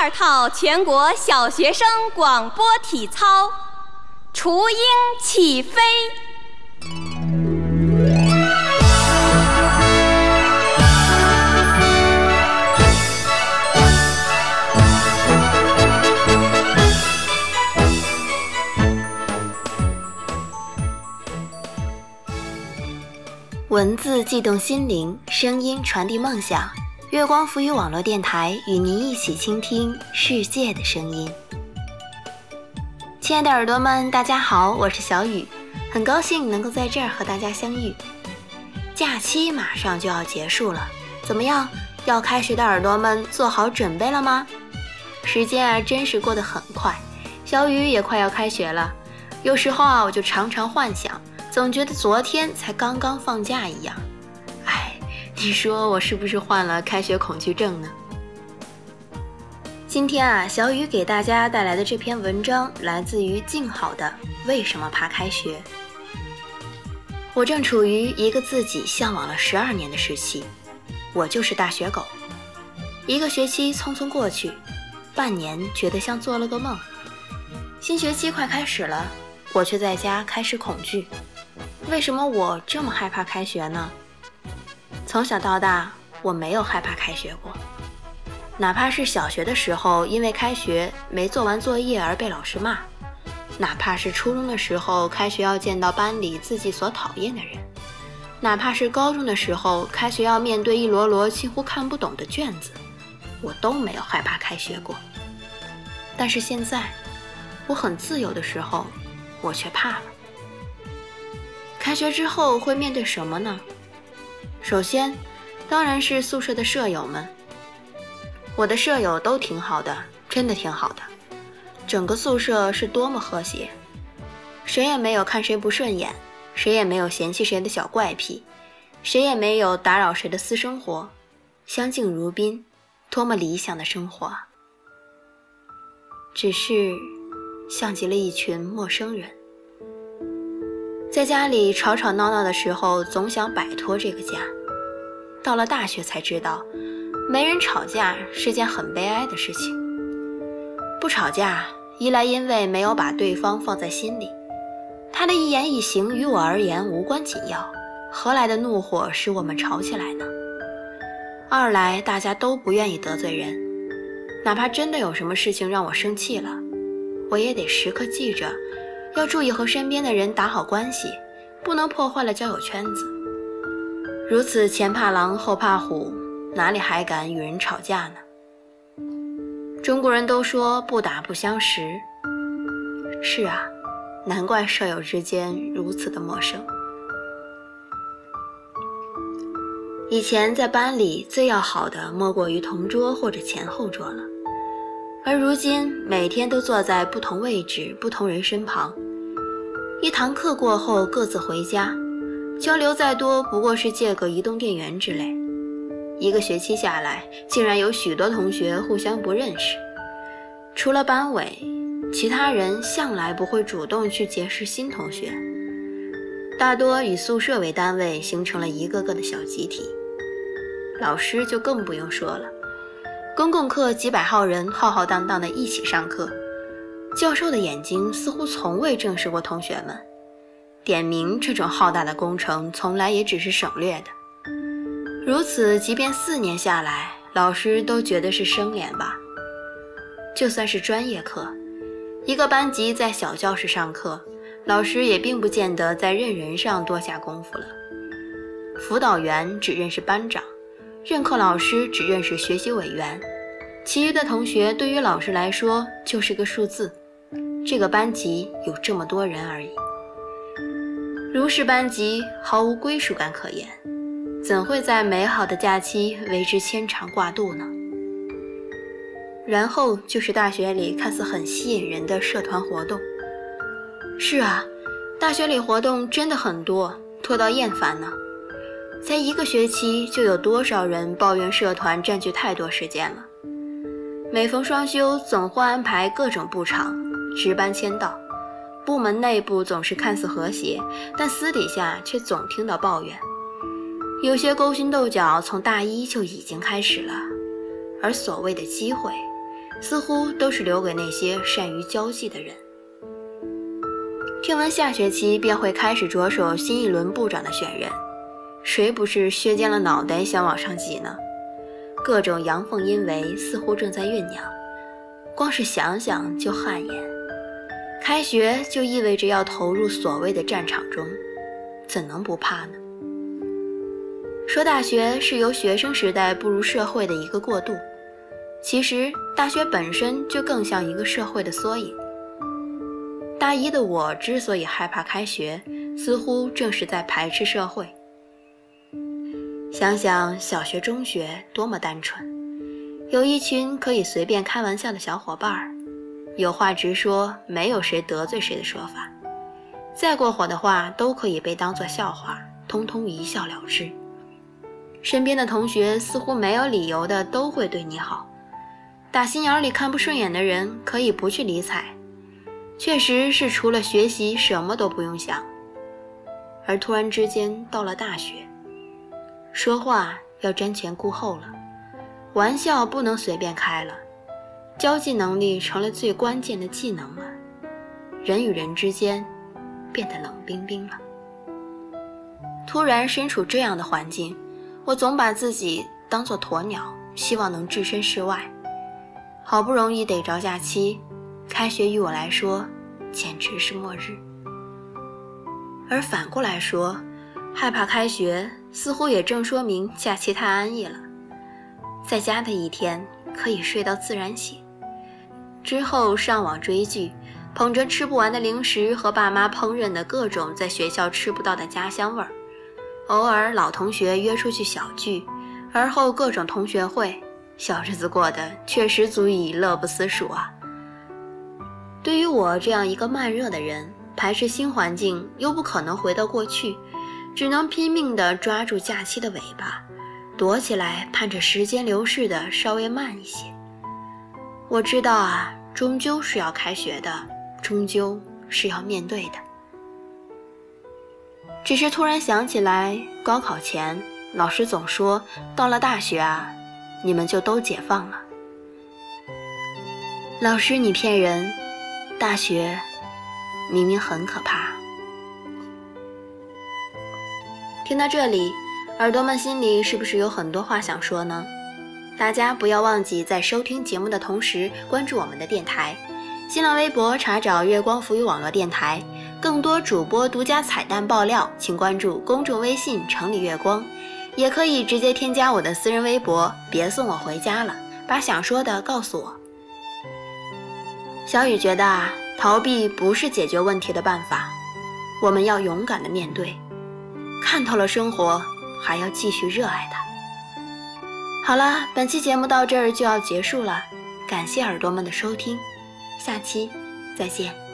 二套全国小学生广播体操，雏鹰起飞。文字悸动心灵，声音传递梦想。月光浮语网络电台与您一起倾听世界的声音。亲爱的耳朵们，大家好，我是小雨，很高兴能够在这儿和大家相遇。假期马上就要结束了，怎么样？要开学的耳朵们做好准备了吗？时间啊，真是过得很快，小雨也快要开学了。有时候啊，我就常常幻想。总觉得昨天才刚刚放假一样，你说我是不是患了开学恐惧症呢？今天啊，小雨给大家带来的这篇文章来自于静好的《为什么怕开学》。我正处于一个自己向往了十二年的时期，我就是大学狗。一个学期匆匆过去，半年觉得像做了个梦。新学期快开始了，我却在家开始恐惧。为什么我这么害怕开学呢？从小到大，我没有害怕开学过，哪怕是小学的时候，因为开学没做完作业而被老师骂；哪怕是初中的时候，开学要见到班里自己所讨厌的人；哪怕是高中的时候，开学要面对一摞摞几乎看不懂的卷子，我都没有害怕开学过。但是现在，我很自由的时候，我却怕了。开学之后会面对什么呢？首先，当然是宿舍的舍友们。我的舍友都挺好的，真的挺好的。整个宿舍是多么和谐，谁也没有看谁不顺眼，谁也没有嫌弃谁的小怪癖，谁也没有打扰谁的私生活，相敬如宾，多么理想的生活。只是，像极了一群陌生人。在家里吵吵闹闹的时候，总想摆脱这个家。到了大学才知道，没人吵架是件很悲哀的事情。不吵架，一来因为没有把对方放在心里，他的一言一行于我而言无关紧要，何来的怒火使我们吵起来呢？二来大家都不愿意得罪人，哪怕真的有什么事情让我生气了，我也得时刻记着。要注意和身边的人打好关系，不能破坏了交友圈子。如此前怕狼后怕虎，哪里还敢与人吵架呢？中国人都说不打不相识。是啊，难怪舍友之间如此的陌生。以前在班里最要好的莫过于同桌或者前后桌了，而如今每天都坐在不同位置、不同人身旁。一堂课过后，各自回家，交流再多不过是借个移动电源之类。一个学期下来，竟然有许多同学互相不认识。除了班委，其他人向来不会主动去结识新同学，大多以宿舍为单位，形成了一个个的小集体。老师就更不用说了，公共课几百号人浩浩荡荡的一起上课。教授的眼睛似乎从未正视过同学们，点名这种浩大的工程从来也只是省略的。如此，即便四年下来，老师都觉得是生脸吧。就算是专业课，一个班级在小教室上课，老师也并不见得在认人上多下功夫了。辅导员只认识班长，任课老师只认识学习委员，其余的同学对于老师来说就是个数字。这个班级有这么多人而已，如是班级毫无归属感可言，怎会在美好的假期为之牵肠挂肚呢？然后就是大学里看似很吸引人的社团活动。是啊，大学里活动真的很多，多到厌烦呢。才一个学期，就有多少人抱怨社团占据太多时间了？每逢双休，总会安排各种布场。值班签到，部门内部总是看似和谐，但私底下却总听到抱怨。有些勾心斗角从大一就已经开始了，而所谓的机会，似乎都是留给那些善于交际的人。听闻下学期便会开始着手新一轮部长的选人，谁不是削尖了脑袋想往上挤呢？各种阳奉阴违似乎正在酝酿，光是想想就汗颜。开学就意味着要投入所谓的战场中，怎能不怕呢？说大学是由学生时代步入社会的一个过渡，其实大学本身就更像一个社会的缩影。大一的我之所以害怕开学，似乎正是在排斥社会。想想小学、中学多么单纯，有一群可以随便开玩笑的小伙伴儿，有话直说，没有谁得罪谁的说法。再过火的话都可以被当作笑话，通通一笑了之。身边的同学似乎没有理由的都会对你好，打心眼里看不顺眼的人可以不去理睬。确实是除了学习什么都不用想，而突然之间到了大学，说话要瞻前顾后了，玩笑不能随便开了，交际能力成了最关键的技能了，人与人之间变得冷冰冰了。突然身处这样的环境，我总把自己当作鸵鸟，希望能置身事外。好不容易逮着假期。开学于我来说，简直是末日。而反过来说，害怕开学，似乎也正说明假期太安逸了。在家的一天，可以睡到自然醒，之后上网追剧，捧着吃不完的零食和爸妈烹饪的各种在学校吃不到的家乡味儿。偶尔老同学约出去小聚，而后各种同学会，小日子过得确实足以乐不思蜀啊。对于我这样一个慢热的人，排斥新环境又不可能回到过去，只能拼命地抓住假期的尾巴，躲起来盼着时间流逝的稍微慢一些。我知道啊，终究是要开学的，终究是要面对的。只是突然想起来，高考前老师总说，到了大学啊，你们就都解放了。老师，你骗人。大学明明很可怕。听到这里，耳朵们心里是不是有很多话想说呢？大家不要忘记在收听节目的同时关注我们的电台，新浪微博查找“月光浮语网络电台”，更多主播独家彩蛋爆料，请关注公众微信“城里月光”，也可以直接添加我的私人微博。别送我回家了，把想说的告诉我。小雨觉得啊，逃避不是解决问题的办法，我们要勇敢的面对，看透了生活，还要继续热爱它。好了，本期节目到这儿就要结束了，感谢耳朵们的收听，下期再见。